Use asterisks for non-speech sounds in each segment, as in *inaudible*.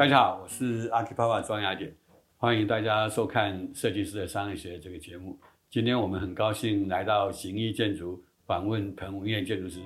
大家好，我是阿基爸爸庄雅典，欢迎大家收看《设计师的商业学》这个节目。今天我们很高兴来到行义建筑访问彭文燕建筑师。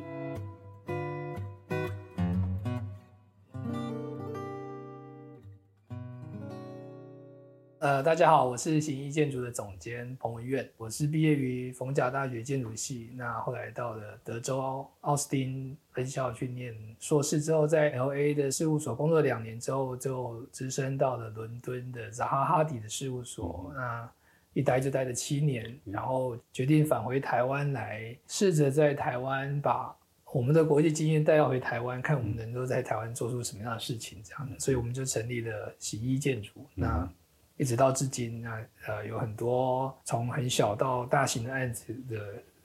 呃，大家好，我是行医建筑的总监彭文苑，我是毕业于逢甲大学建筑系，那后来到了德州奥斯汀分校去念硕士，之后在 LA 的事务所工作两年之后，就直升到了伦敦的扎哈哈迪的事务所，嗯、那一待就待了七年，然后决定返回台湾来，试着在台湾把我们的国际经验带到回台湾，看我们能够在台湾做出什么样的事情，这样的，所以我们就成立了行医建筑，那。一直到至今，那呃有很多从很小到大型的案子的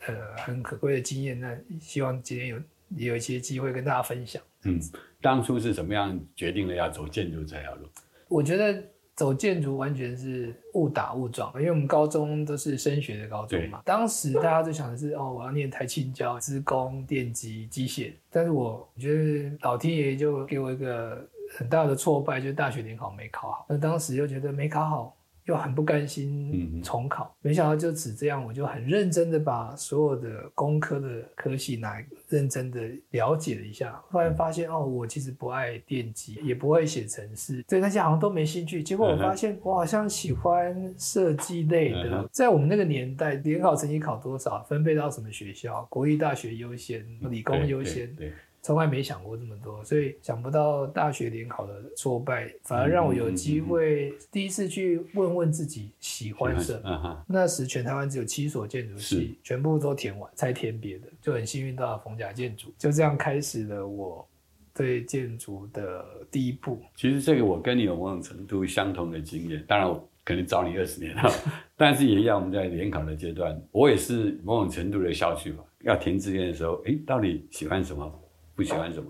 呃很可贵的经验，那希望今天有也有一些机会跟大家分享。嗯，当初是怎么样决定了要走建筑这条路？我觉得走建筑完全是误打误撞，因为我们高中都是升学的高中嘛。当时大家都想的是哦，我要念台青交、资工、电机、机械，但是我觉得老天爷就给我一个。很大的挫败就是大学联考没考好，那当时又觉得没考好，又很不甘心重考，没想到就只这样，我就很认真的把所有的工科的科系拿认真的了解了一下，突然发现哦，我其实不爱电机，也不会写程式，对那些好像都没兴趣。结果我发现我好像喜欢设计类的，在我们那个年代，联考成绩考多少，分配到什么学校，国立大学优先，理工优先。从来没想过这么多，所以想不到大学联考的挫败，反而让我有机会第一次去问问自己喜欢什么。嗯、那时全台湾只有七所建筑系，全部都填完才填别的，就很幸运到了逢甲建筑，就这样开始了我对建筑的第一步。其实这个我跟你有某种程度相同的经验，当然我可能早你二十年了，*laughs* 但是也一样，我们在联考的阶段，我也是某种程度的消去吧。要填志愿的时候，哎，到底喜欢什么？不喜欢什么？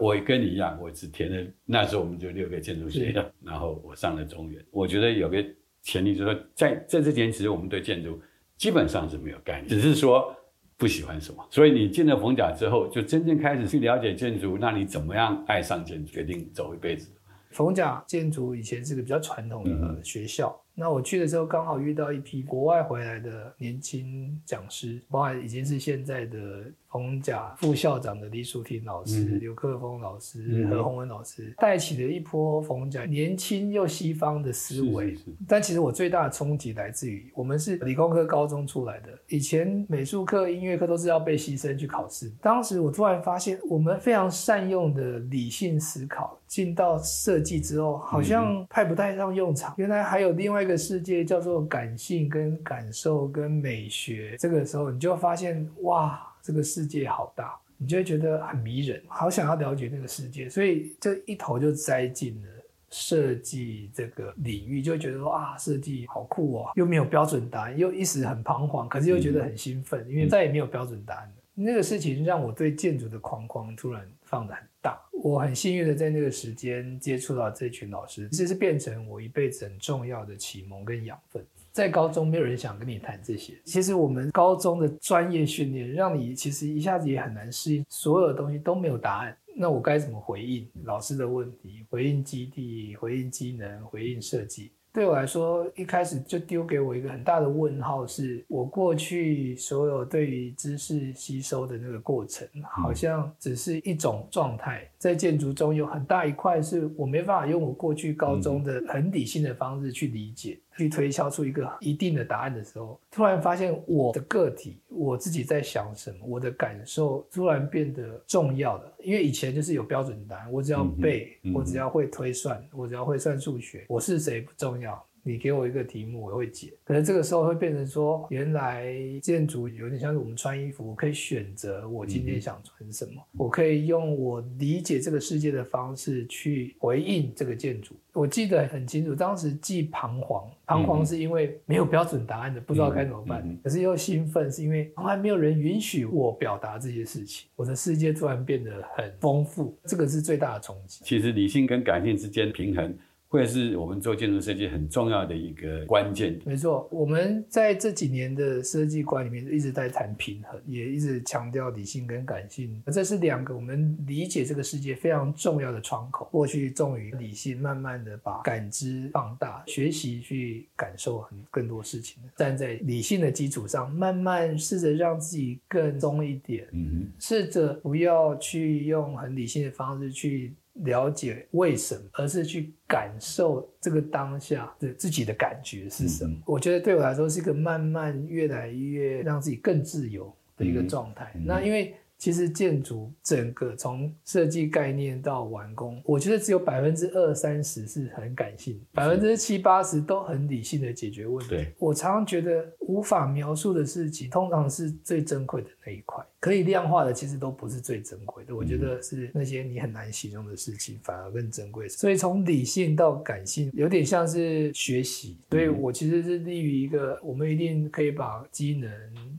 我跟你一样，我只填了那时候我们就六个建筑学校，然后我上了中原。我觉得有个前提就是说，在在这之前，其实我们对建筑基本上是没有概念，只是说不喜欢什么。所以你进了逢甲之后，就真正开始去了解建筑，那你怎么样爱上建筑，决定走一辈子？逢甲建筑以前是个比较传统的学校。嗯那我去的时候，刚好遇到一批国外回来的年轻讲师，包含已经是现在的逢甲副校长的李淑婷老师、嗯、刘克峰老师、嗯、何宏文老师，带起了一波逢甲年轻又西方的思维。是是是，但其实我最大的冲击来自于，我们是理工科高中出来的，以前美术课、音乐课都是要被牺牲去考试。当时我突然发现，我们非常善用的理性思考，进到设计之后，好像派不太上用场。嗯、原来还有另外。一个世界叫做感性、跟感受、跟美学。这个时候，你就发现，哇，这个世界好大，你就会觉得很迷人，好想要了解那个世界。所以，就一头就栽进了设计这个领域，就会觉得说啊，设计好酷哦，又没有标准答案，又一时很彷徨，可是又觉得很兴奋，因为再也没有标准答案了。那个事情让我对建筑的框框突然放得很大。我很幸运的在那个时间接触到这群老师，其实是变成我一辈子很重要的启蒙跟养分。在高中没有人想跟你谈这些，其实我们高中的专业训练让你其实一下子也很难适应，所有的东西都没有答案。那我该怎么回应老师的问题？回应基地，回应机能，回应设计？对我来说，一开始就丢给我一个很大的问号，是我过去所有对于知识吸收的那个过程，好像只是一种状态。在建筑中有很大一块是我没办法用我过去高中的很理性的方式去理解。去推敲出一个一定的答案的时候，突然发现我的个体，我自己在想什么，我的感受突然变得重要了。因为以前就是有标准答案，我只要背，嗯嗯、我只要会推算，我只要会算数学，我是谁不重要。你给我一个题目，我会解。可能这个时候会变成说，原来建筑有点像是我们穿衣服，我可以选择我今天想穿什么，嗯、我可以用我理解这个世界的方式去回应这个建筑。我记得很清楚，当时既彷徨，彷徨是因为没有标准答案的，不知道该怎么办；可是又兴奋，是因为从来没有人允许我表达这些事情，我的世界突然变得很丰富。这个是最大的冲击。其实理性跟感性之间平衡。会是我们做建筑设计很重要的一个关键。没错，我们在这几年的设计观里面一直在谈平衡，也一直强调理性跟感性，这是两个我们理解这个世界非常重要的窗口。过去重于理性，慢慢的把感知放大，学习去感受很更多事情。站在理性的基础上，慢慢试着让自己更松一点，嗯哼，试着不要去用很理性的方式去。了解为什么，而是去感受这个当下的自己的感觉是什么。嗯、我觉得对我来说是一个慢慢越来越让自己更自由的一个状态。嗯、那因为。其实建筑整个从设计概念到完工，我觉得只有百分之二三十是很感性，百分之七八十都很理性的解决问题。我常常觉得无法描述的事情，通常是最珍贵的那一块。可以量化的，其实都不是最珍贵的。我觉得是那些你很难形容的事情，反而更珍贵。所以从理性到感性，有点像是学习。所以我其实是立于一个，我们一定可以把机能。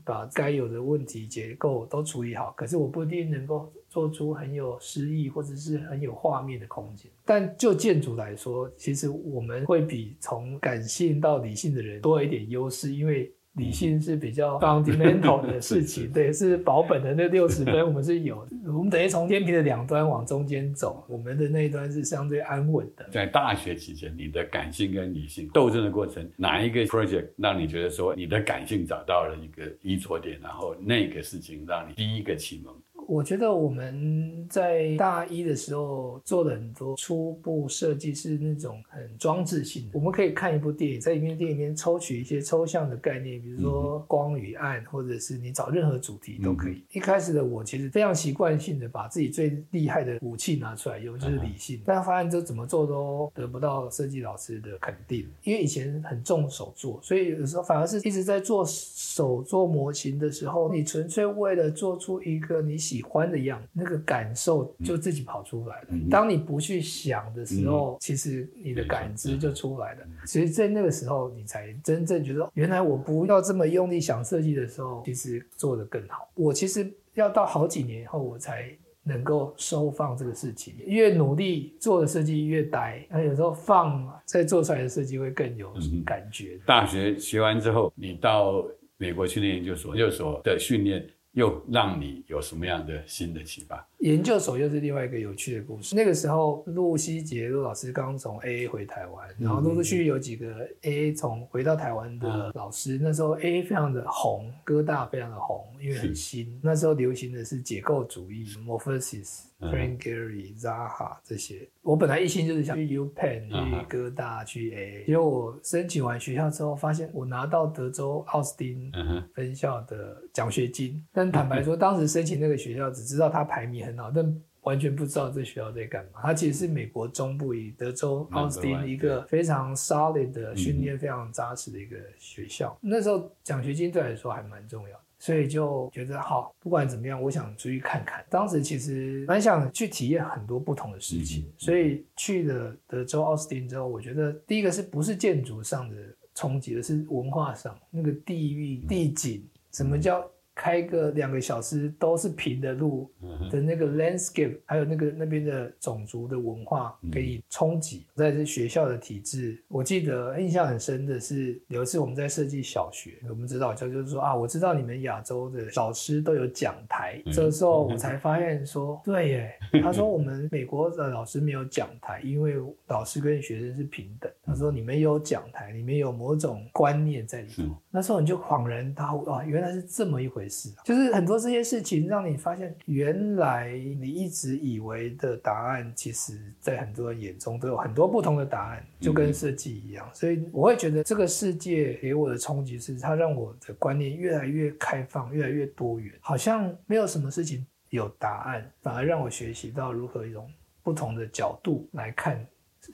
把该有的问题结构都处理好，可是我不一定能够做出很有诗意或者是很有画面的空间。但就建筑来说，其实我们会比从感性到理性的人多一点优势，因为。理性是比较 fundamental 的 *laughs* 事情，对，是保本的那 *laughs* 六十分，我们是有的。我们等于从天平的两端往中间走，我们的那一端是相对安稳的。在大学期间，你的感性跟理性斗争的过程，哪一个 project 让你觉得说你的感性找到了一个依着点，然后那个事情让你第一个启蒙？我觉得我们在大一的时候做的很多初步设计是那种很装置性的。我们可以看一部电影，在一部电影里面抽取一些抽象的概念，比如说光与暗，或者是你找任何主题都可以。一开始的我其实非常习惯性的把自己最厉害的武器拿出来用，就是理性。但发现这怎么做都得不到设计老师的肯定，因为以前很重手做，所以有时候反而是一直在做手做模型的时候，你纯粹为了做出一个你喜。喜欢的样子，那个感受就自己跑出来了。嗯、当你不去想的时候，嗯、其实你的感知就出来了。嗯、其实，在那个时候，你才真正觉得，原来我不要这么用力想设计的时候，其实做得更好。我其实要到好几年以后，我才能够收放这个事情。越努力做的设计越呆，那有时候放再做出来的设计会更有感觉。嗯、大学学完之后，你到美国去念研究所，研究所的训练。又让你有什么样的新的启发？研究所又是另外一个有趣的故事。那个时候，陆希杰陆老师刚从 AA 回台湾，然后陆陆续续有几个 AA 从回到台湾的老师。嗯、那时候 AA 非常的红，哥大非常的红，因为很新。那时候流行的是解构主义，Morphosis、Frank Gehry、Zaha 这些。我本来一心就是想去 UPenn、去哥大、去 AA。结果我申请完学校之后，发现我拿到德州奥斯汀分校的奖学金。但坦白说，*laughs* 当时申请那个学校，只知道它排名。很好，但完全不知道这学校在干嘛。它其实是美国中部以德州奥斯汀一个非常 solid 的训练非常扎实的一个学校。嗯、那时候奖学金对我来说还蛮重要的，所以就觉得好，不管怎么样，我想出去看看。当时其实蛮想去体验很多不同的事情，嗯、所以去了德州奥斯汀之后，我觉得第一个是不是建筑上的冲击，而是文化上那个地域地景，什么叫？开个两个小时都是平的路的那个 landscape，还有那个那边的种族的文化可以冲击。在这学校的体制，我记得印象很深的是有一次我们在设计小学，我们指导教就是说啊，我知道你们亚洲的老师都有讲台，这时候我才发现说，对耶，*laughs* 他说我们美国的老师没有讲台，因为老师跟学生是平等。他说你们有讲台，里面有某种观念在里头。那时候你就恍然大悟啊，原来是这么一回回事。就是很多这些事情让你发现，原来你一直以为的答案，其实在很多人眼中都有很多不同的答案，就跟设计一样。所以我会觉得这个世界给我的冲击是，它让我的观念越来越开放，越来越多元，好像没有什么事情有答案，反而让我学习到如何用不同的角度来看。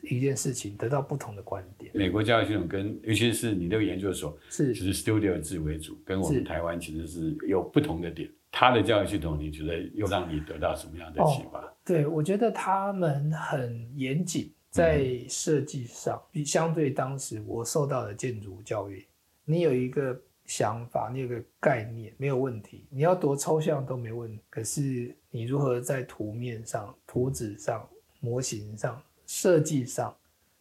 一件事情得到不同的观点。美国教育系统跟，尤其是你那个研究所，是其实 studio 制为主，跟我们台湾其实是有不同的点。他的教育系统，你觉得又让你得到什么样的启发？哦，对，我觉得他们很严谨，在设计上，比相对当时我受到的建筑教育，你有一个想法，你有个概念，没有问题，你要多抽象都没问题。可是你如何在图面上、图纸上、模型上？设计上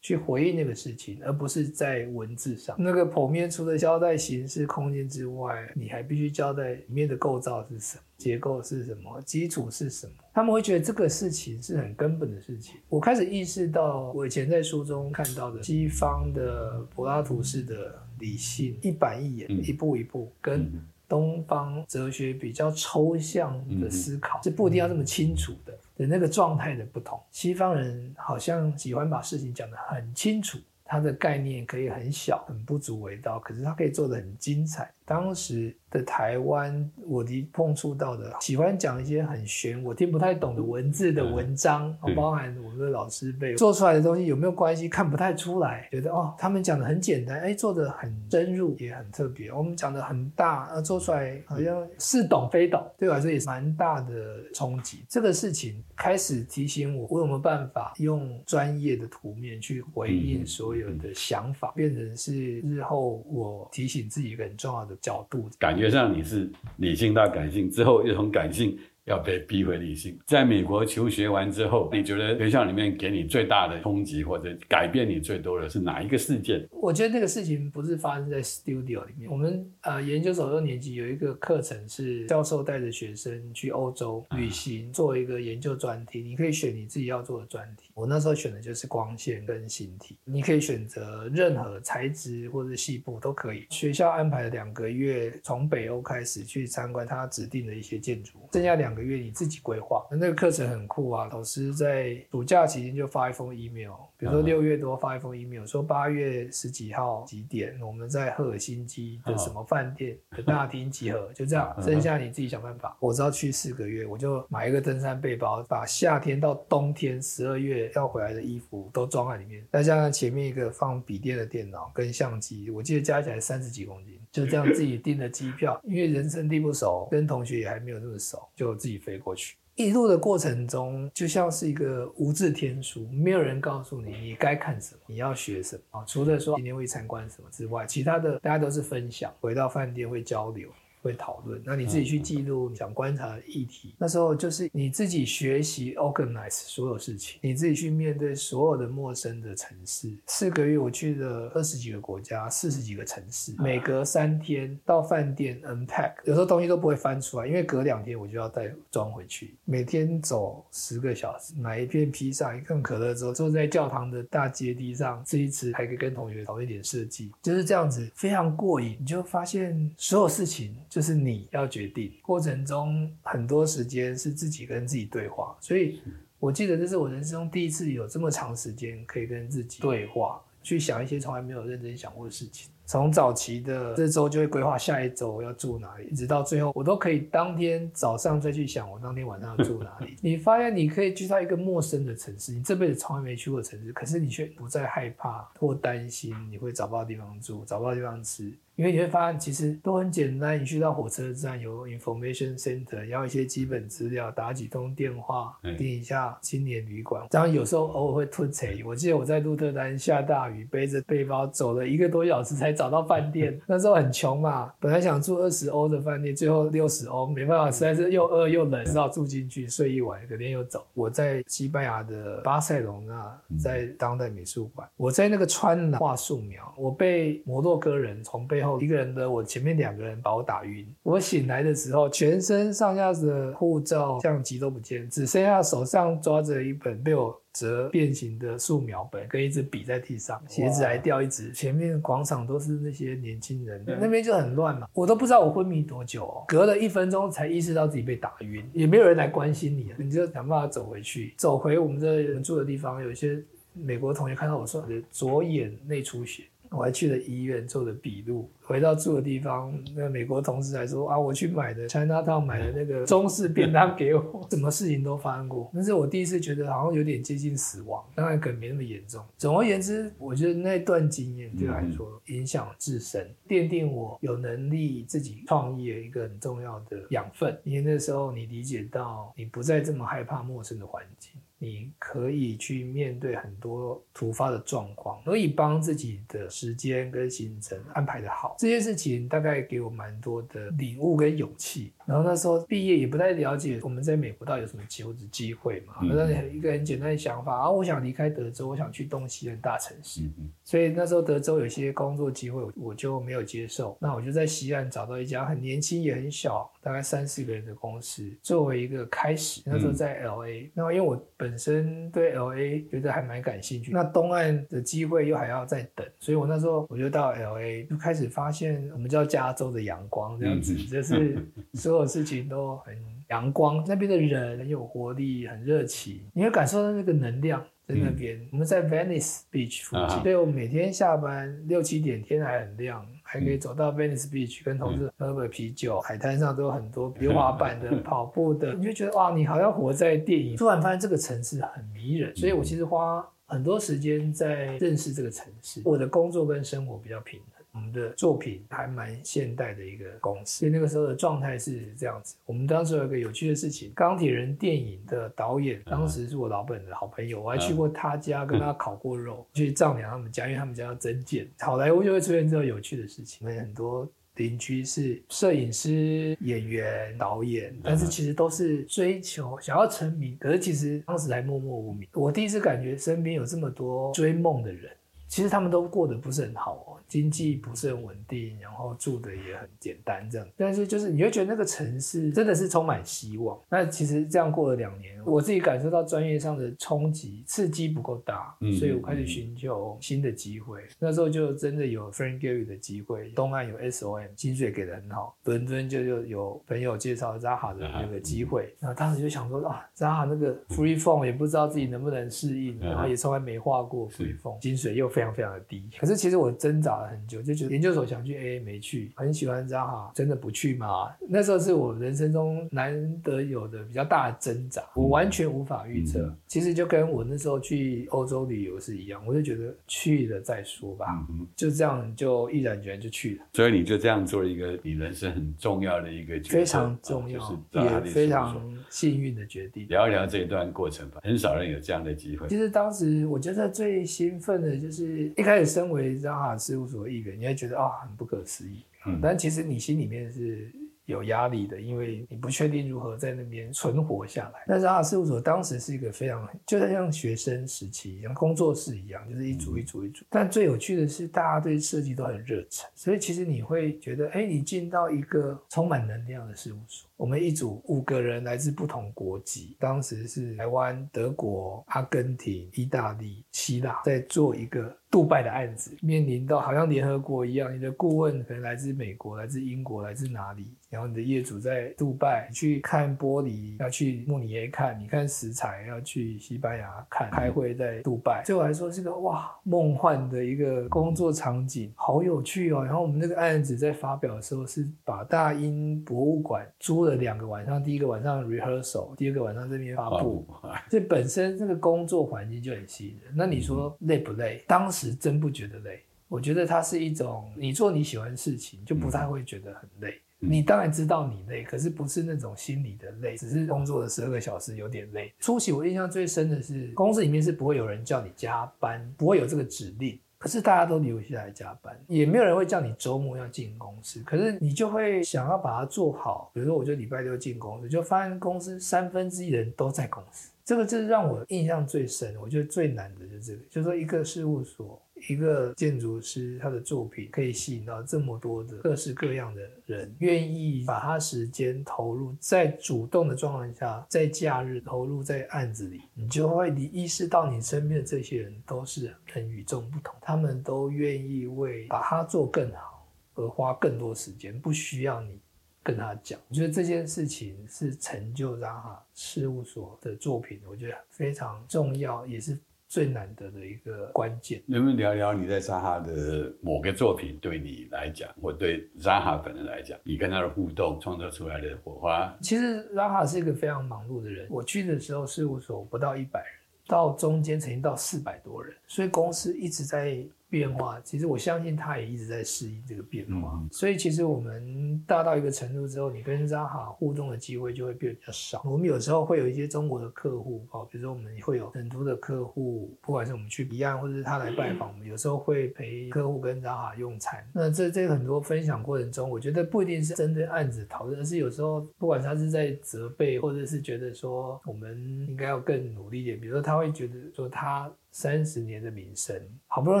去回应那个事情，而不是在文字上。那个剖面除了交代形式、空间之外，你还必须交代里面的构造是什么、结构是什么、基础是什么。他们会觉得这个事情是很根本的事情。我开始意识到，我以前在书中看到的西方的柏拉图式的理性，一板一眼，一步一步跟。东方哲学比较抽象的思考是不一定要这么清楚的，的那个状态的不同。西方人好像喜欢把事情讲得很清楚。它的概念可以很小，很不足为道，可是它可以做得很精彩。当时的台湾，我的碰触到的，喜欢讲一些很玄，我听不太懂的文字的文章，嗯、包含我们的老师辈做出来的东西有没有关系，看不太出来，觉得哦，他们讲的很简单，哎，做的很深入，也很特别。我们讲的很大，呃，做出来好像似懂非懂，对我来说也是蛮大的冲击。这个事情开始提醒我，我有没有办法用专业的图面去回应所有。有的想法变成是日后我提醒自己一个很重要的角度，感觉上你是理性到感性之后又从感性。要被逼回理性。在美国求学完之后，你觉得学校里面给你最大的冲击或者改变你最多的是哪一个事件？我觉得那个事情不是发生在 studio 里面。我们呃研究所六年级有一个课程是教授带着学生去欧洲旅行，做一个研究专题。你可以选你自己要做的专题。我那时候选的就是光线跟形体。你可以选择任何材质或者细部都可以。学校安排了两个月，从北欧开始去参观他指定的一些建筑，剩下两。个月你自己规划，那个课程很酷啊！老师在暑假期间就发一封 email，比如说六月多发一封 email，说八月十几号几点我们在赫尔辛基的什么饭店的大厅集合，就这样，剩下你自己想办法。我知道去四个月，我就买一个登山背包，把夏天到冬天十二月要回来的衣服都装在里面，再加上前面一个放笔电的电脑跟相机，我记得加起来三十几公斤，就这样自己订的机票，因为人生地不熟，跟同学也还没有那么熟，就。自己飞过去，一路的过程中就像是一个无字天书，没有人告诉你你该看什么，你要学什么啊。除了说今天会参观什么之外，其他的大家都是分享，回到饭店会交流。会讨论，那你自己去记录想观察的议题。那时候就是你自己学习 organize 所有事情，你自己去面对所有的陌生的城市。四个月我去了二十几个国家，四十几个城市，每隔三天到饭店 unpack，有时候东西都不会翻出来，因为隔两天我就要再装回去。每天走十个小时，买一片披萨，一份可乐之后，坐在教堂的大阶梯上吃一吃，还可以跟同学讨论一点设计，就是这样子，非常过瘾。你就发现所有事情。就是你要决定，过程中很多时间是自己跟自己对话，所以我记得这是我人生中第一次有这么长时间可以跟自己对话，去想一些从来没有认真想过的事情。从早期的这周就会规划下一周要住哪里，一直到最后我都可以当天早上再去想我当天晚上要住哪里。*laughs* 你发现你可以去到一个陌生的城市，你这辈子从来没去过城市，可是你却不再害怕或担心你会找不到地方住，找不到地方吃。因为你会发现，其实都很简单。你去到火车站有 information center，要一些基本资料，打几通电话，订一下青年旅馆。当然有时候偶尔会突袭。我记得我在鹿特丹下大雨，背着背包走了一个多小时才找到饭店。*laughs* 那时候很穷嘛，本来想住二十欧的饭店，最后六十欧，没办法，实在是又饿又冷，只好住进去睡一晚，隔天又走。我在西班牙的巴塞隆纳，在当代美术馆，我在那个川南画素描，我被摩洛哥人从背后一个人的我前面两个人把我打晕。我醒来的时候，全身上下的护照、相机都不见，只剩下手上抓着一本被我折变形的素描本跟一支笔在地上，鞋子还掉一只。前面广场都是那些年轻人，那边就很乱嘛。我都不知道我昏迷多久哦，隔了一分钟才意识到自己被打晕，也没有人来关心你，你就想办法走回去，走回我们这人住的地方。有一些美国同学看到我说左眼内出血。我还去了医院做了笔录，回到住的地方，那美国同事还说啊，我去买的 Chinatown 买的那个中式便当给我，*laughs* 什么事情都发生过，那是我第一次觉得好像有点接近死亡，当然可能没那么严重。总而言之，我觉得那段经验对我来说影响至深，奠定我有能力自己创业一个很重要的养分。因为那时候你理解到，你不再这么害怕陌生的环境。你可以去面对很多突发的状况，可以帮自己的时间跟行程安排的好。这件事情大概给我蛮多的领悟跟勇气。然后那时候毕业也不太了解我们在美国到底有什么求职机会嘛，那、嗯、一个很简单的想法啊，我想离开德州，我想去东西的大城市。嗯、所以那时候德州有些工作机会，我就没有接受。那我就在西岸找到一家很年轻也很小，大概三四个人的公司，作为一个开始。那时候在 LA，那、嗯、因为我本身对 LA 觉得还蛮感兴趣，那东岸的机会又还要再等，所以我那时候我就到 LA 就开始发现我们叫加州的阳光这样子，嗯、就是。*laughs* 所有事情都很阳光，那边的人很有活力，很热情，你会感受到那个能量在那边。嗯、我们在 Venice Beach 附近，所以我每天下班六七点天还很亮，还可以走到 Venice Beach 跟同事喝杯啤酒。海滩上都有很多 *laughs* 溜滑板的、*laughs* 跑步的，你就觉得哇，你好像活在电影。突然发现这个城市很迷人，所以我其实花很多时间在认识这个城市。我的工作跟生活比较平衡。我们的作品还蛮现代的一个公司，所以那个时候的状态是这样子。我们当时有一个有趣的事情，《钢铁人》电影的导演当时是我老本的好朋友，我还去过他家跟他烤过肉，去丈量他们家，因为他们家要增建。好莱坞就会出现这种有趣的事情，因为很多邻居是摄影师、演员、导演，但是其实都是追求想要成名，可是其实当时还默默无名。我第一次感觉身边有这么多追梦的人。其实他们都过得不是很好哦，经济不是很稳定，然后住的也很简单这样。但是就是你会觉得那个城市真的是充满希望。那其实这样过了两年，我自己感受到专业上的冲击刺激不够大，所以我开始寻求新的机会。嗯、那时候就真的有 Frank Gehry 的机会，东岸有 SOM，薪水给的很好。伦敦就就有朋友介绍 Zaha 的那个机会，然后当时就想说啊，Zaha 那个 Free Form 也不知道自己能不能适应，然后也从来没画过 Free Form，薪水又非常非常的低，可是其实我挣扎了很久，就觉得研究所想去，AA 没去，很喜欢扎哈，真的不去吗？那时候是我人生中难得有的比较大的挣扎，我完全无法预测。嗯、其实就跟我那时候去欧洲旅游是一样，我就觉得去了再说吧，嗯、就这样就毅然决然就去了。所以你就这样做了一个你人生很重要的一个决定，非常重要，就是也非常幸运的决定。聊一聊这一段过程吧，很少人有这样的机会。其实当时我觉得最兴奋的就是。一开始身为 Zaha 事务所的一员，你会觉得啊、哦、很不可思议，嗯，但其实你心里面是。有压力的，因为你不确定如何在那边存活下来。但是阿事务所当时是一个非常，就像像学生时期一样，工作室一样，就是一组一组一组。但最有趣的是，大家对设计都很热忱，所以其实你会觉得，哎，你进到一个充满能量的事务所。我们一组五个人来自不同国籍，当时是台湾、德国、阿根廷、意大利、希腊，在做一个杜拜的案子，面临到好像联合国一样，你的顾问可能来自美国、来自英国、来自哪里。然后你的业主在杜拜去看玻璃，要去慕尼黑看，你看石材要去西班牙看，开会在杜拜。对我来说是个哇梦幻的一个工作场景，好有趣哦。然后我们那个案子在发表的时候是把大英博物馆租了两个晚上，第一个晚上 rehearsal，第二个晚上这边发布。这本身这个工作环境就很吸引人。那你说累不累？当时真不觉得累。我觉得它是一种，你做你喜欢的事情，就不太会觉得很累。你当然知道你累，可是不是那种心理的累，只是工作的十二个小时有点累。初期我印象最深的是，公司里面是不会有人叫你加班，不会有这个指令，可是大家都留下来加班，也没有人会叫你周末要进公司，可是你就会想要把它做好。比如说，我就礼拜六进公司，就发现公司三分之一人都在公司，这个就是让我印象最深。我觉得最难的就是这个，就是说一个事务所。一个建筑师他的作品可以吸引到这么多的各式各样的人，愿意把他时间投入在主动的状况下，在假日投入在案子里，你就会你意识到你身边的这些人都是很与众不同，他们都愿意为把它做更好而花更多时间，不需要你。跟他讲，我觉得这件事情是成就 Zaha 事务所的作品，我觉得非常重要，也是最难得的一个关键。能不能聊聊你在 Zaha 的某个作品对你来讲，或对 Zaha 本人来讲，你跟他的互动创造出来的火花？其实 Zaha 是一个非常忙碌的人，我去的时候事务所不到一百人，到中间曾经到四百多人，所以公司一直在。变化，其实我相信他也一直在适应这个变化，嗯、所以其实我们大到一个程度之后，你跟 Zaha 互动的机会就会变得比较少。我们有时候会有一些中国的客户，哦，比如说我们会有很多的客户，不管是我们去彼岸，或者是他来拜访，我们有时候会陪客户跟 Zaha 用餐。那这这很多分享过程中，我觉得不一定是针对案子讨论，而是有时候不管他是在责备，或者是觉得说我们应该要更努力一点，比如说他会觉得说他。三十年的民生，好不容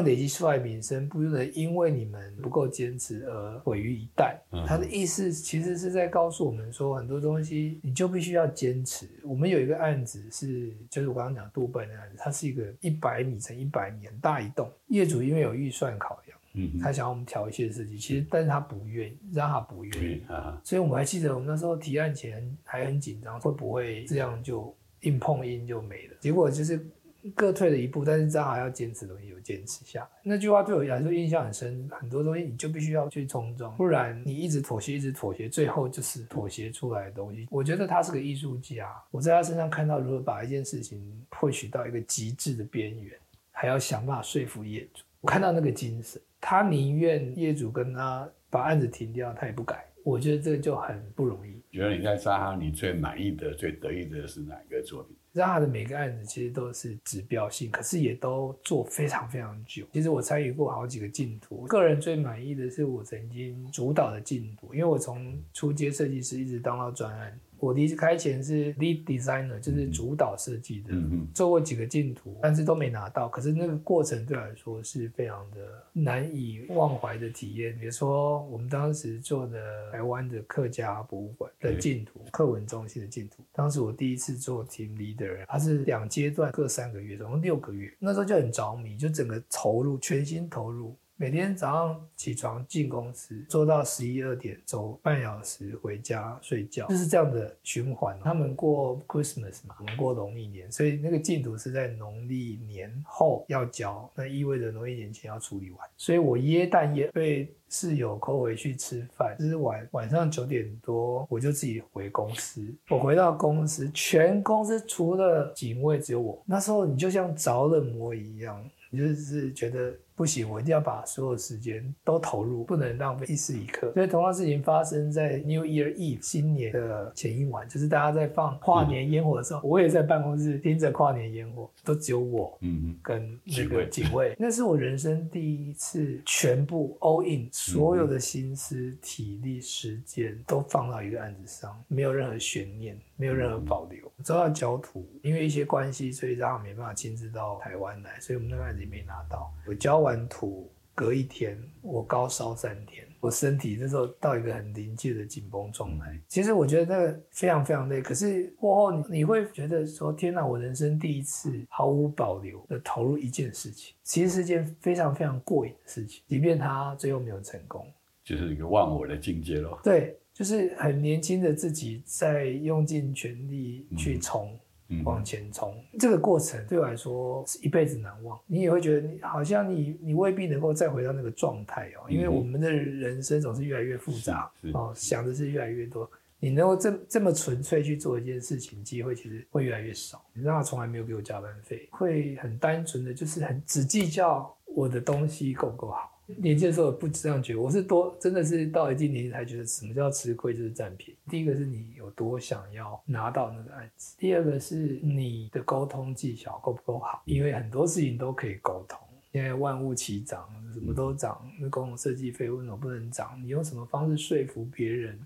易累积出来民生，不能因为你们不够坚持而毁于一旦。嗯、他的意思其实是在告诉我们说，很多东西你就必须要坚持。我们有一个案子是，就是我刚刚讲杜拜的案子，它是一个一百米乘一百米很大一栋，业主因为有预算考量，嗯，他想要我们调一些设计，其实但是他不愿意，让他不愿意，嗯、所以我们还记得我们那时候提案前还很紧张，会不会这样就硬碰硬就没了？结果就是。各退了一步，但是 Zaha 要坚持的东西有坚持下来。那句话对我来说印象很深，很多东西你就必须要去冲撞，不然你一直妥协，一直妥协，最后就是妥协出来的东西。我觉得他是个艺术家，我在他身上看到如何把一件事情获取到一个极致的边缘，还要想办法说服业主。我看到那个精神，他宁愿业主跟他把案子停掉，他也不改。我觉得这个就很不容易。觉得你在扎哈你最满意的、最得意的是哪一个作品让他的每个案子其实都是指标性，可是也都做非常非常久。其实我参与过好几个进图，个人最满意的是我曾经主导的进图，因为我从初阶设计师一直当到专案。我离开前是 lead designer，就是主导设计的，嗯嗯，做过几个竞图，但是都没拿到。可是那个过程对我来说是非常的难以忘怀的体验。比如说我们当时做的台湾的客家博物馆的竞图，课文中心的竞图，当时我第一次做 team leader，它是两阶段各三个月，总共六个月，那时候就很着迷，就整个投入，全心投入。每天早上起床进公司，做到十一二点，走半小时回家睡觉，就是这样的循环。他们过 Christmas 嘛，我们过农历年，所以那个进度是在农历年后要交，那意味着农历年前要处理完。所以我耶诞夜被室友扣回去吃饭，就是晚晚上九点多，我就自己回公司。我回到公司，全公司除了警卫只有我。那时候你就像着了魔一样，你就是觉得。不行，我一定要把所有时间都投入，不能浪费一时一刻。所以同样事情发生在 New Year Eve 新年的前一晚，就是大家在放跨年烟火的时候，嗯、我也在办公室听着跨年烟火，都只有我，嗯跟那个警卫。嗯、*laughs* 那是我人生第一次全部 all in，所有的心思、体力、时间都放到一个案子上，没有任何悬念，没有任何保留。我知道要交图，因为一些关系，所以让他没办法亲自到台湾来，所以我们那个案子也没拿到。我交。完图隔一天，我高烧三天，我身体那时候到一个很临界的紧绷状态。其实我觉得那个非常非常累，可是过后你你会觉得说：天哪，我人生第一次毫无保留的投入一件事情，其实是件非常非常过瘾的事情，即便它最后没有成功，就是一个忘我的境界咯。对，就是很年轻的自己在用尽全力去冲。嗯往前冲，这个过程对我来说是一辈子难忘。你也会觉得你好像你你未必能够再回到那个状态哦，因为我们的人生总是越来越复杂哦，想的是越来越多。你能够这这么纯粹去做一件事情，机会其实会越来越少。你知道他从来没有给我加班费，会很单纯的就是很只计较我的东西够不够好。年轻的时候不这样觉得，我是多真的是到一定年纪才觉得什么叫吃亏就是占便宜。第一个是你有多想要拿到那个案子，第二个是你的沟通技巧够不够好，因为很多事情都可以沟通。现在万物齐涨，什么都涨，那公共设计费为什么不能涨？你用什么方式说服别人，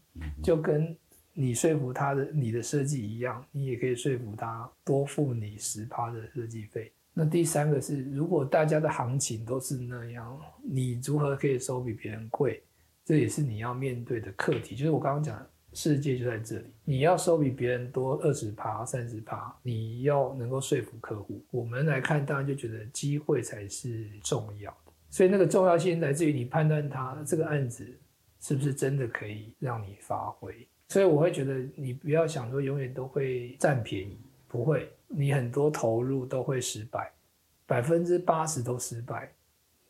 就跟你说服他的你的设计一样，你也可以说服他多付你十趴的设计费。那第三个是，如果大家的行情都是那样，你如何可以收比别人贵？这也是你要面对的课题。就是我刚刚讲，世界就在这里，你要收比别人多二十趴、三十趴，你要能够说服客户。我们来看，当然就觉得机会才是重要的。所以那个重要性来自于你判断它这个案子是不是真的可以让你发挥。所以我会觉得你不要想说永远都会占便宜，不会，你很多投入都会失败，百分之八十都失败。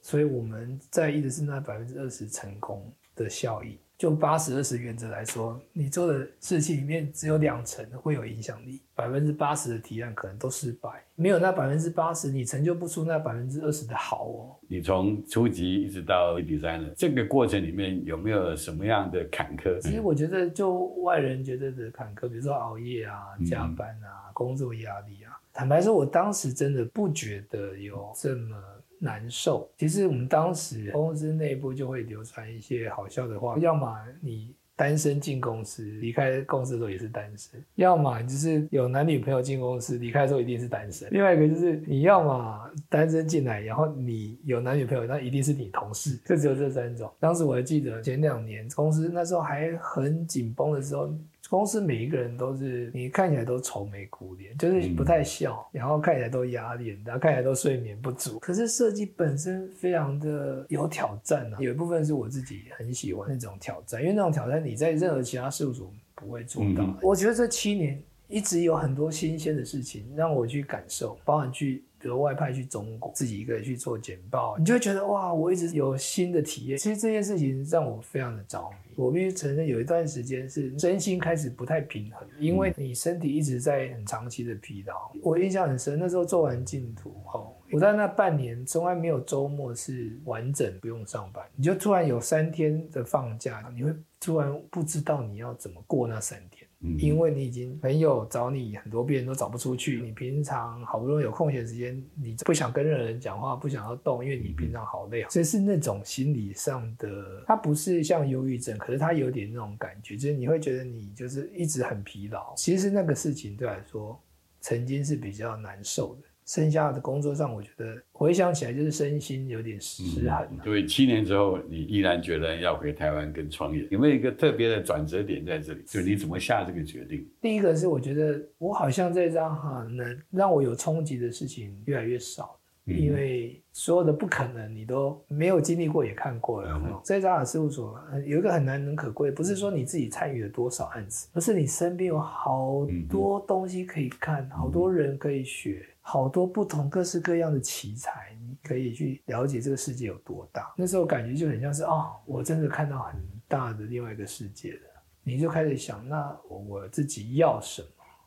所以我们在意的是那百分之二十成功的效益。就八十二十原则来说，你做的事情里面只有两成会有影响力，百分之八十的提案可能都失败。没有那百分之八十，你成就不出那百分之二十的好哦。你从初级一直到 designer，这个过程里面有没有什么样的坎坷？其实我觉得，就外人觉得的坎坷，比如说熬夜啊、加班啊、嗯、工作压力啊。坦白说，我当时真的不觉得有这么。难受。其实我们当时公司内部就会流传一些好笑的话，要么你单身进公司，离开公司的时候也是单身；要么就是有男女朋友进公司，离开的时候一定是单身。另外一个就是你要么单身进来，然后你有男女朋友，那一定是你同事。就只有这三种。当时我还记得前两年公司那时候还很紧绷的时候。公司每一个人都是你看起来都愁眉苦脸，就是不太笑，嗯、然后看起来都压力很大看起来都睡眠不足。可是设计本身非常的有挑战啊，有一部分是我自己很喜欢那种挑战，因为那种挑战你在任何其他事务所不会做到。嗯、我觉得这七年一直有很多新鲜的事情让我去感受，包含去。比如外派去中国，自己一个人去做简报，你就会觉得哇，我一直有新的体验。其实这件事情让我非常的着迷。我必须承认，有一段时间是身心开始不太平衡，因为你身体一直在很长期的疲劳。我印象很深，那时候做完净土后，我在那半年从来没有周末是完整不用上班，你就突然有三天的放假，你会突然不知道你要怎么过那三天。因为你已经朋友找你很多遍都找不出去，你平常好不容易有空闲时间，你不想跟任何人讲话，不想要动，因为你平常好累，所以是那种心理上的，它不是像忧郁症，可是它有点那种感觉，就是你会觉得你就是一直很疲劳。其实那个事情对我来说，曾经是比较难受的。剩下的工作上，我觉得回想起来就是身心有点失衡啊。对，七年之后，你依然觉得要回台湾跟创业，有没有一个特别的转折点在这里？就你怎么下这个决定？第一个是我觉得我好像这张哈能让我有冲击的事情越来越少，因为所有的不可能你都没有经历过也看过了。嗯、在扎尔事务所有一个很难能可贵，不是说你自己参与了多少案子，而是你身边有好多东西可以看，好多人可以学。好多不同各式各样的奇才，你可以去了解这个世界有多大。那时候感觉就很像是哦，我真的看到很大的另外一个世界了。你就开始想，那我自己要什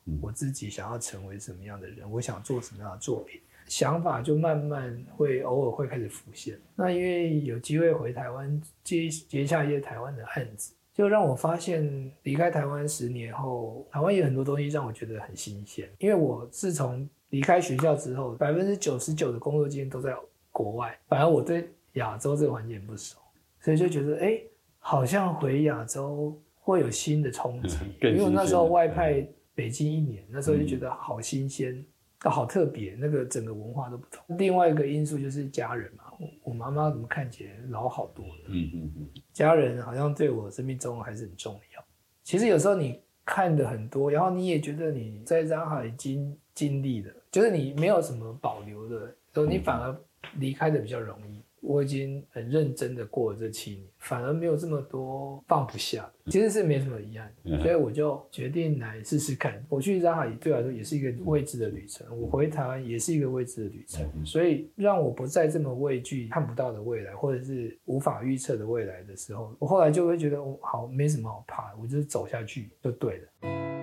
么？我自己想要成为什么样的人？我想做什么样的作品？想法就慢慢会偶尔会开始浮现。那因为有机会回台湾接接下一些台湾的案子，就让我发现离开台湾十年后，台湾有很多东西让我觉得很新鲜。因为我自从离开学校之后，百分之九十九的工作经验都在国外，反而我对亚洲这个环境不熟，所以就觉得哎、欸，好像回亚洲会有新的冲击。*laughs* 因为我那时候外派北京一年，那时候就觉得好新鲜，好特别，那个整个文化都不同。另外一个因素就是家人嘛，我妈妈怎么看起来老好多了？嗯嗯嗯，家人好像对我生命中还是很重要。其实有时候你看的很多，然后你也觉得你在上海已经经历了。就是你没有什么保留的时候，你反而离开的比较容易。我已经很认真的过了这七年，反而没有这么多放不下的，其实是没什么遗憾，所以我就决定来试试看。我去上海对我来说也是一个未知的旅程，我回台湾也是一个未知的旅程，所以让我不再这么畏惧看不到的未来，或者是无法预测的未来的时候，我后来就会觉得，哦，好，没什么好怕，我就是走下去就对了。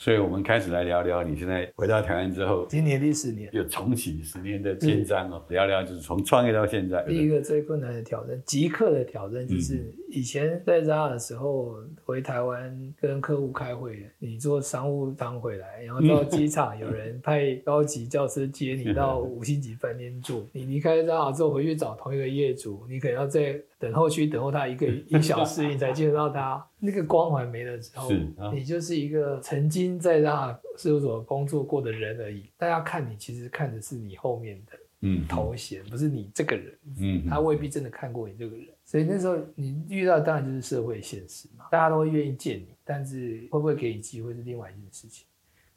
所以，我们开始来聊聊你现在回到台湾之后，今年第十年，又重启十年的肩章哦。聊聊就是从创业到现在，第一个最困难的挑战，即刻的挑战就是以前在 Zara 的时候，回台湾跟客户开会，你坐商务舱回来，然后到机场有人派高级轿车接你到五星级饭店住，你离开 Zara 之后回去找同一个业主，你可能要再等候区等候他一个一小时，你才见得到他。*laughs* 那个光环没了之后，啊、你就是一个曾经在那事务所工作过的人而已。大家看你，其实看的是你后面的头衔，嗯、不是你这个人。嗯，他未必真的看过你这个人。所以那时候你遇到的当然就是社会现实嘛，大家都会愿意见你，但是会不会给你机会是另外一件事情。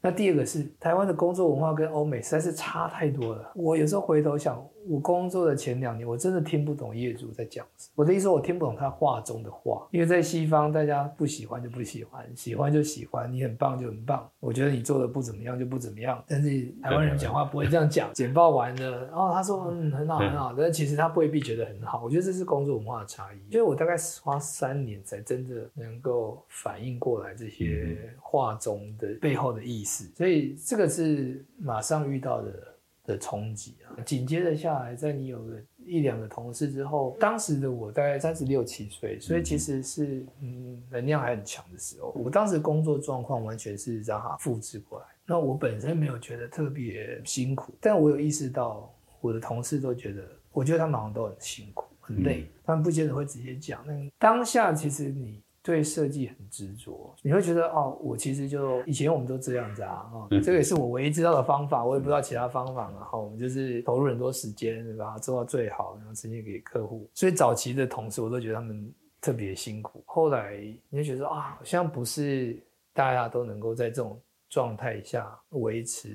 那第二个是台湾的工作文化跟欧美实在是差太多了。我有时候回头想。我工作的前两年，我真的听不懂业主在讲什么。我的意思说，我听不懂他话中的话，因为在西方，大家不喜欢就不喜欢，喜欢就喜欢，你很棒就很棒。我觉得你做的不怎么样就不怎么样。但是台湾人讲话不会这样讲，简报完了，然后他说嗯很好很好，但其实他未必觉得很好。我觉得这是工作文化的差异。所以我大概花三年才真的能够反应过来这些话中的背后的意思。所以这个是马上遇到的。的冲击啊，紧接着下来，在你有了一两个同事之后，当时的我大概三十六七岁，所以其实是嗯能量还很强的时候。我当时工作状况完全是让它复制过来。那我本身没有觉得特别辛苦，但我有意识到我的同事都觉得，我觉得他们好像都很辛苦、很累，他们不见得会直接讲。那当下其实你。对设计很执着，你会觉得哦，我其实就以前我们都这样子啊，哦，这个也是我唯一知道的方法，我也不知道其他方法，然后我们就是投入很多时间，把它做到最好，然后呈现给客户。所以早期的同事我都觉得他们特别辛苦，后来你就觉得啊，好像不是大家都能够在这种。状态下维持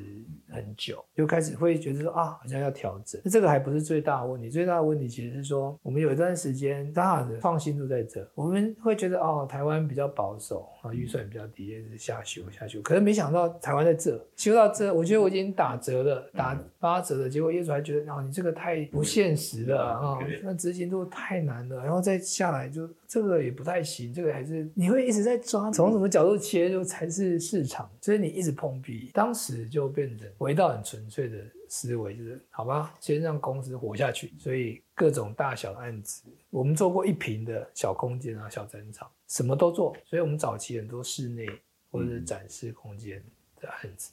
很久，就开始会觉得说啊，好像要调整。那这个还不是最大的问题，最大的问题其实是说，我们有一段时间大的创新都在这，我们会觉得哦，台湾比较保守啊，预算比较低，也是下修下修。可是没想到台湾在这修到这，我觉得我已经打折了，打八折了，结果业主还觉得哦，你这个太不现实了啊，那执行度太难了，然后再下来就这个也不太行，这个还是你会一直在抓从什么角度切入才是市场，所以你。一直碰壁，当时就变成回到很纯粹的思维，就是好吧，先让公司活下去。所以各种大小案子，我们做过一平的小空间啊，小展场，什么都做。所以我们早期很多室内或者是展示空间的案子，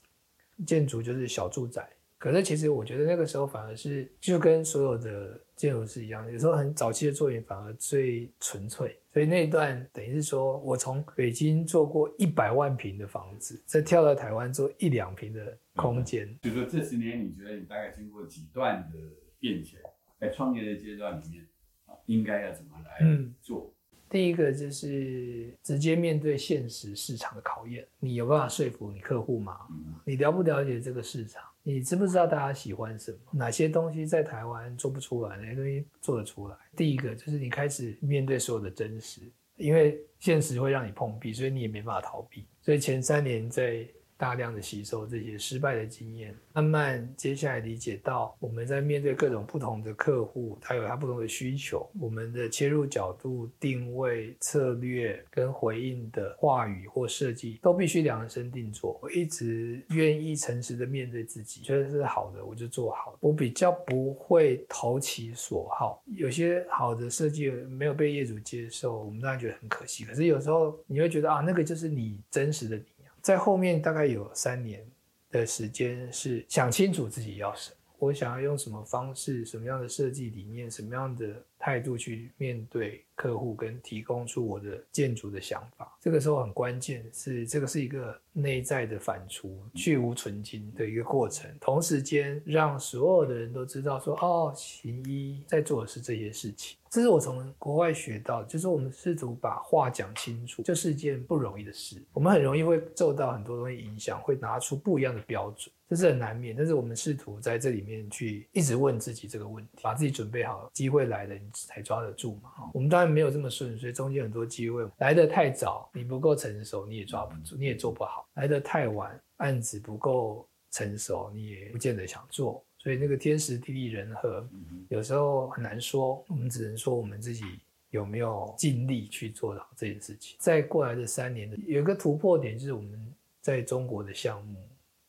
建筑就是小住宅。可是其实我觉得那个时候反而是就跟所有的建筑师一样，有时候很早期的作品反而最纯粹。所以那一段等于是说我从北京做过一百万平的房子，再跳到台湾做一两平的空间。就说这十年，你觉得你大概经过几段的变迁，在创业的阶段里面啊，应该要怎么来做？嗯第一个就是直接面对现实市场的考验，你有办法说服你客户吗？你了不了解这个市场？你知不知道大家喜欢什么？哪些东西在台湾做不出来？哪些东西做得出来？第一个就是你开始面对所有的真实，因为现实会让你碰壁，所以你也没办法逃避。所以前三年在。大量的吸收这些失败的经验，慢慢接下来理解到我们在面对各种不同的客户，他有他不同的需求，我们的切入角度、定位、策略跟回应的话语或设计都必须量身定做。我一直愿意诚实的面对自己，觉得是好的我就做好。我比较不会投其所好，有些好的设计没有被业主接受，我们当然觉得很可惜。可是有时候你会觉得啊，那个就是你真实的你。在后面大概有三年的时间，是想清楚自己要什么，我想要用什么方式、什么样的设计理念、什么样的态度去面对客户，跟提供出我的建筑的想法。这个时候很关键，是这个是一个内在的反刍、去芜存菁的一个过程。同时间，让所有的人都知道说，哦，行医在做的是这些事情。这是我从国外学到，就是我们试图把话讲清楚，这是件不容易的事。我们很容易会受到很多东西影响，会拿出不一样的标准，这是很难免。但是我们试图在这里面去一直问自己这个问题，把自己准备好，机会来了才抓得住嘛。我们当然没有这么顺，所以中间很多机会来得太早，你不够成熟，你也抓不住，你也做不好；来得太晚，案子不够成熟，你也不见得想做。所以那个天时地利人和，有时候很难说。我们只能说我们自己有没有尽力去做到这件事情。在过来的三年的有一个突破点，就是我们在中国的项目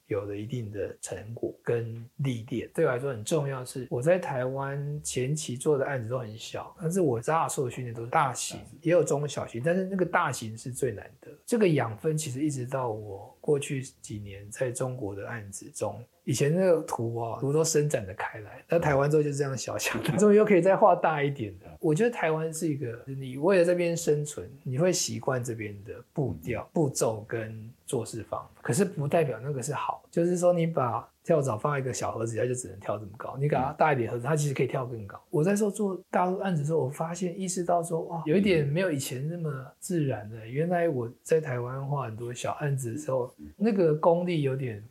有了一定的成果跟历练。对我来说很重要是，我在台湾前期做的案子都很小，但是我扎受的训练都是大型，也有中小型，但是那个大型是最难得。这个养分其实一直到我。过去几年在中国的案子中，以前那个图啊，图都伸展的开来，那台湾之后就这样小小的，*laughs* 终于又可以再画大一点的。我觉得台湾是一个，你为了这边生存，你会习惯这边的步调、步骤跟做事方法，可是不代表那个是好。就是说，你把跳蚤放在一个小盒子，它就只能跳这么高；你给它大一点盒子，它其实可以跳更高。我在说做大陆案子的时候，我发现意识到说，哇，有一点没有以前那么自然的。原来我在台湾画很多小案子的时候，那个功力有点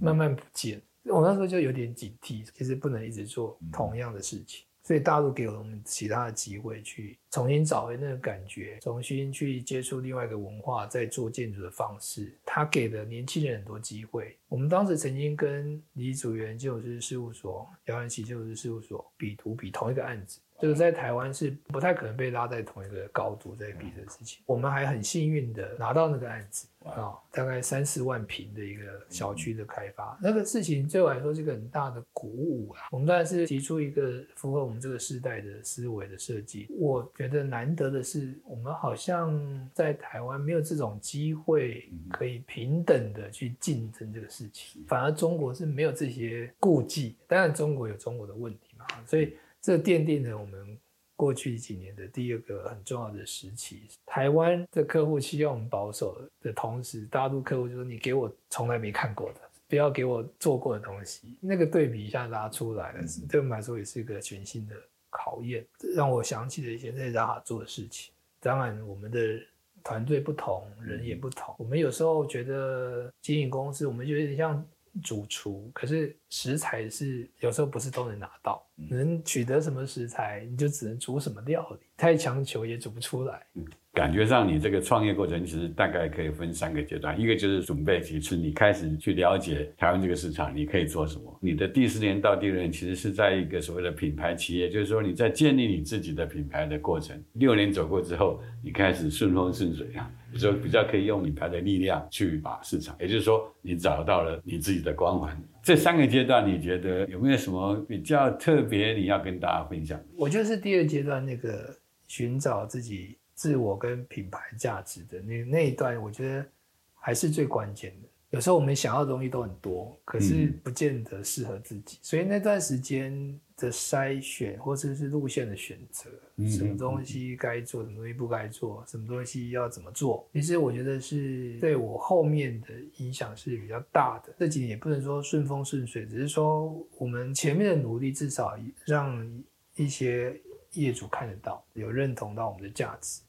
慢慢不见。我那时候就有点警惕，其实不能一直做同样的事情。所以大陆给了我们其他的机会，去重新找回那个感觉，重新去接触另外一个文化，在做建筑的方式。他给了年轻人很多机会。我们当时曾经跟李祖原建筑师事务所、姚安琪建筑师事务所比图比同一个案子。就是在台湾是不太可能被拉在同一个高度在比的事情。我们还很幸运的拿到那个案子啊，大概三四万平的一个小区的开发，那个事情对我来说是一个很大的鼓舞啊。我们当然是提出一个符合我们这个时代的思维的设计。我觉得难得的是，我们好像在台湾没有这种机会可以平等的去竞争这个事情，反而中国是没有这些顾忌。当然，中国有中国的问题嘛，所以。这奠定了我们过去几年的第二个很重要的时期。台湾的客户希望我们保守的同时，大陆客户就说：“你给我从来没看过的，不要给我做过的东西。”那个对比一下拉出来了，对我们来说也是一个全新的考验，让我想起了以前在雅哈做的事情。当然，我们的团队不同，人也不同。我们有时候觉得经营公司，我们就有点像。主厨，可是食材是有时候不是都能拿到，能取得什么食材，你就只能煮什么料理，太强求也煮不出来。感觉上，你这个创业过程其实大概可以分三个阶段，一个就是准备期，是你开始去了解台湾这个市场，你可以做什么。你的第四年到第六年，其实是在一个所谓的品牌企业，就是说你在建立你自己的品牌的过程。六年走过之后，你开始顺风顺水啊，就比较可以用品牌的力量去把市场，也就是说你找到了你自己的光环。这三个阶段，你觉得有没有什么比较特别你要跟大家分享？我就是第二阶段那个寻找自己。自我跟品牌价值的那那一段，我觉得还是最关键的。有时候我们想要的东西都很多，可是不见得适合自己，嗯、所以那段时间的筛选或者是路线的选择，嗯、什么东西该做，什么东西不该做，什么东西要怎么做，其实我觉得是对我后面的影响是比较大的。这几年也不能说顺风顺水，只是说我们前面的努力至少让一些业主看得到，有认同到我们的价值。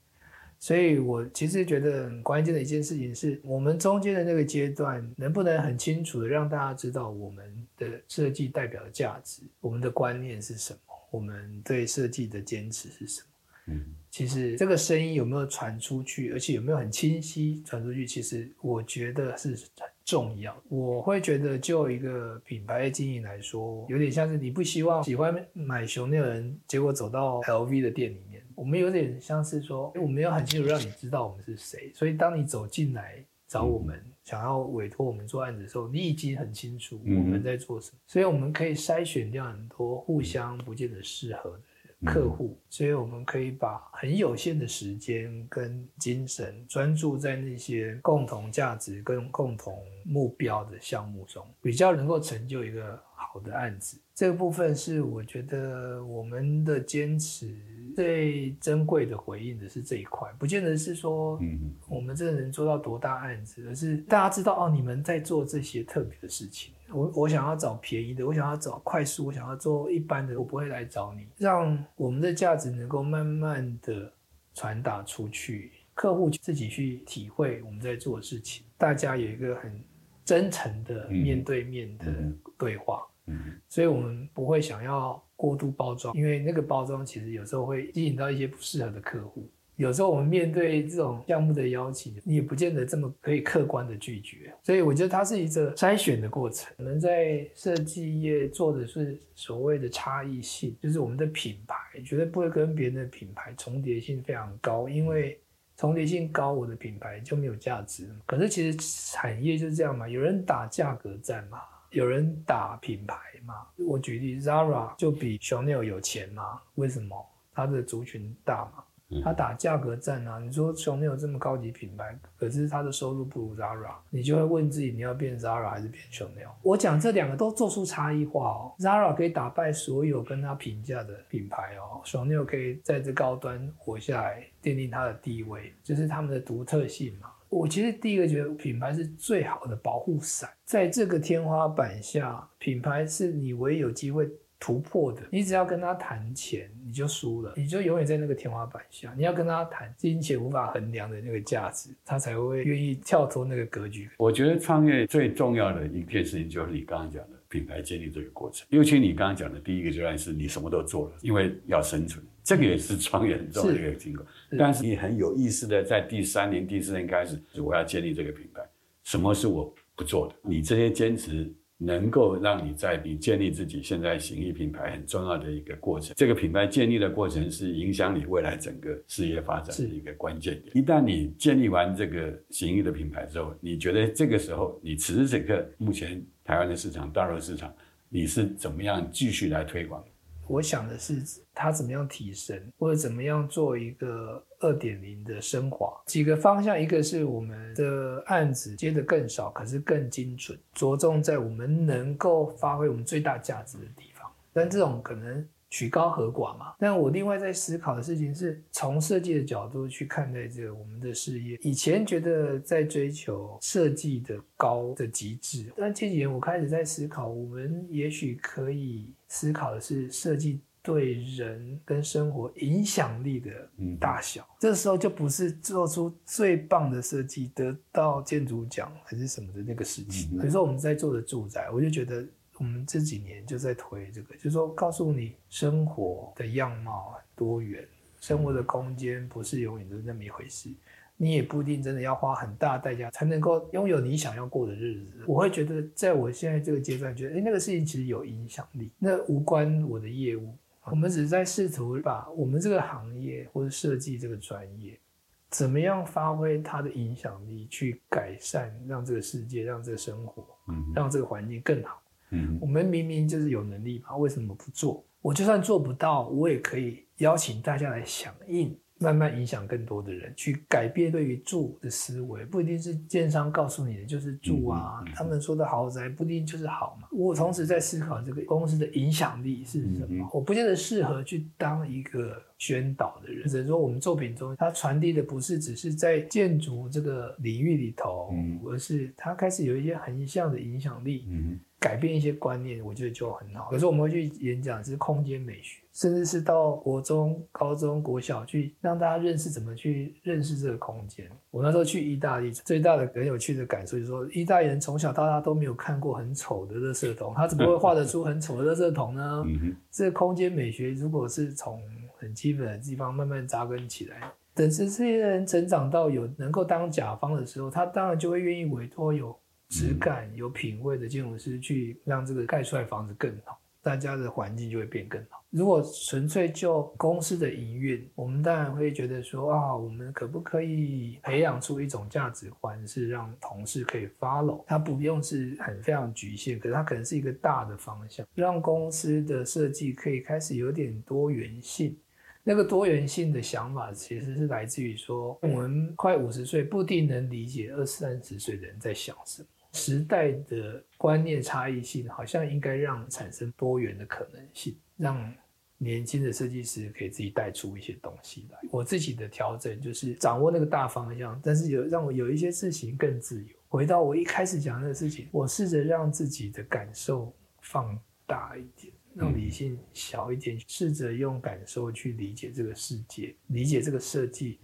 所以，我其实觉得很关键的一件事情是，我们中间的那个阶段，能不能很清楚的让大家知道我们的设计代表的价值，我们的观念是什么，我们对设计的坚持是什么？嗯，其实这个声音有没有传出去，而且有没有很清晰传出去，其实我觉得是很重要。我会觉得，就一个品牌的经营来说，有点像是你不希望喜欢买熊那个人，结果走到 LV 的店里面。我们有点像是说，我们要很清楚让你知道我们是谁，所以当你走进来找我们，想要委托我们做案子的时候，你已经很清楚我们在做什么，所以我们可以筛选掉很多互相不见得适合的客户，所以我们可以把很有限的时间跟精神专注在那些共同价值跟共同目标的项目中，比较能够成就一个好的案子。这个部分是我觉得我们的坚持。最珍贵的回应的是这一块，不见得是说，我们真的能做到多大案子，而是大家知道哦，你们在做这些特别的事情。我我想要找便宜的，我想要找快速，我想要做一般的，我不会来找你。让我们的价值能够慢慢的传达出去，客户自己去体会我们在做的事情，大家有一个很真诚的面对面的对话。嗯，所以我们不会想要过度包装，因为那个包装其实有时候会吸引到一些不适合的客户。有时候我们面对这种项目的邀请，你也不见得这么可以客观的拒绝。所以我觉得它是一个筛选的过程。我们在设计业做的是所谓的差异性，就是我们的品牌绝对不会跟别人的品牌重叠性非常高，因为重叠性高，我的品牌就没有价值。可是其实产业就是这样嘛，有人打价格战嘛。有人打品牌嘛？我举例，Zara 就比 Chanel 有钱吗？为什么？它的族群大嘛？它打价格战啊。你说 Chanel 这么高级品牌，可是它的收入不如 Zara，你就会问自己，你要变 Zara 还是变 Chanel？我讲这两个都做出差异化哦。Zara 可以打败所有跟它平价的品牌哦，Chanel 可以在这高端活下来，奠定它的地位，这、就是他们的独特性嘛。我其实第一个觉得品牌是最好的保护伞，在这个天花板下，品牌是你唯一有机会突破的。你只要跟他谈钱，你就输了，你就永远在那个天花板下。你要跟他谈金钱无法衡量的那个价值，他才会愿意跳脱那个格局。我觉得创业最重要的一件事情就是你刚刚讲的品牌建立这个过程，尤其你刚刚讲的第一个阶段是你什么都做了，因为要生存。这个也是创业很重要的一个经过，但是你很有意思的在第三年、第四年开始，我要建立这个品牌。什么是我不做的？你这些坚持能够让你在你建立自己现在行医品牌很重要的一个过程。这个品牌建立的过程是影响你未来整个事业发展的一个关键点。一旦你建立完这个行医的品牌之后，你觉得这个时候，你此时此刻目前台湾的市场、大陆市场，你是怎么样继续来推广？我想的是，他怎么样提升，或者怎么样做一个二点零的升华？几个方向，一个是我们的案子接的更少，可是更精准，着重在我们能够发挥我们最大价值的地方。但这种可能。取高和寡嘛，但我另外在思考的事情是从设计的角度去看待这个我们的事业。以前觉得在追求设计的高的极致，但这几年我开始在思考，我们也许可以思考的是设计对人跟生活影响力的大小。这时候就不是做出最棒的设计得到建筑奖还是什么的那个事情。比如说我们在做的住宅，我就觉得。我们这几年就在推这个，就是说告诉你生活的样貌很多元，生活的空间不是永远都是那么一回事，你也不一定真的要花很大代价才能够拥有你想要过的日子。我会觉得，在我现在这个阶段，觉得哎，那个事情其实有影响力，那无关我的业务，我们只是在试图把我们这个行业或者设计这个专业，怎么样发挥它的影响力，去改善，让这个世界，让这个生活，嗯让这个环境更好。我们明明就是有能力嘛，为什么不做？我就算做不到，我也可以邀请大家来响应。慢慢影响更多的人，去改变对于住的思维，不一定是建商告诉你的就是住啊，他们说的豪宅不一定就是好嘛。我同时在思考这个公司的影响力是什么，我不见得适合去当一个宣导的人，只能说我们作品中它传递的不是只是在建筑这个领域里头，而是它开始有一些横向的影响力，改变一些观念，我觉得就很好。可是我们会去演讲是空间美学。甚至是到国中、高中、国小去让大家认识怎么去认识这个空间。我那时候去意大利，最大的很有趣的感受就是说，意大利人从小到大都没有看过很丑的垃圾桶，他怎么会画得出很丑的垃圾桶呢？这个空间美学如果是从很基本的地方慢慢扎根起来，等这些人成长到有能够当甲方的时候，他当然就会愿意委托有质感、有品味的建筑师去让这个盖出来房子更好。大家的环境就会变更好。如果纯粹就公司的营运，我们当然会觉得说啊，我们可不可以培养出一种价值观，是让同事可以 follow？它不用是很非常局限，可是它可能是一个大的方向，让公司的设计可以开始有点多元性。那个多元性的想法，其实是来自于说，我们快五十岁，不一定能理解二三十岁的人在想什么。时代的观念差异性，好像应该让产生多元的可能性，让年轻的设计师可以自己带出一些东西来。我自己的调整就是掌握那个大方向，但是有让我有一些事情更自由。回到我一开始讲的事情，我试着让自己的感受放大一点，让理性小一点，试着用感受去理解这个世界，理解这个设计，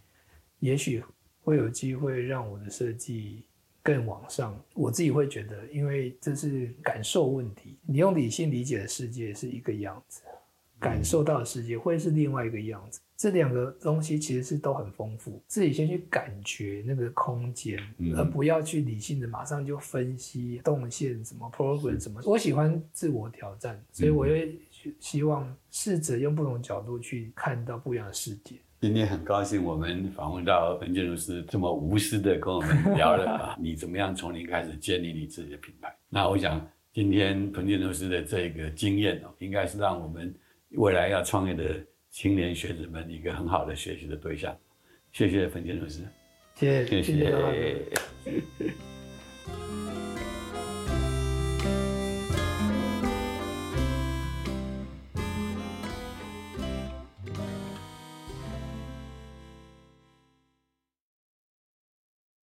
也许会有机会让我的设计。更往上，我自己会觉得，因为这是感受问题。你用理性理解的世界是一个样子，感受到的世界会是另外一个样子。这两个东西其实是都很丰富。自己先去感觉那个空间，而不要去理性的马上就分析动线什么 program 什么。我喜欢自我挑战，所以我也希望试着用不同角度去看到不一样的世界。今天很高兴，我们访问到彭建筑师这么无私的跟我们聊了啊，*laughs* 你怎么样从零开始建立你自己的品牌？那我想今天彭建筑师的这个经验哦，应该是让我们未来要创业的青年学子们一个很好的学习的对象。谢谢冯建老师，谢谢，谢谢。谢谢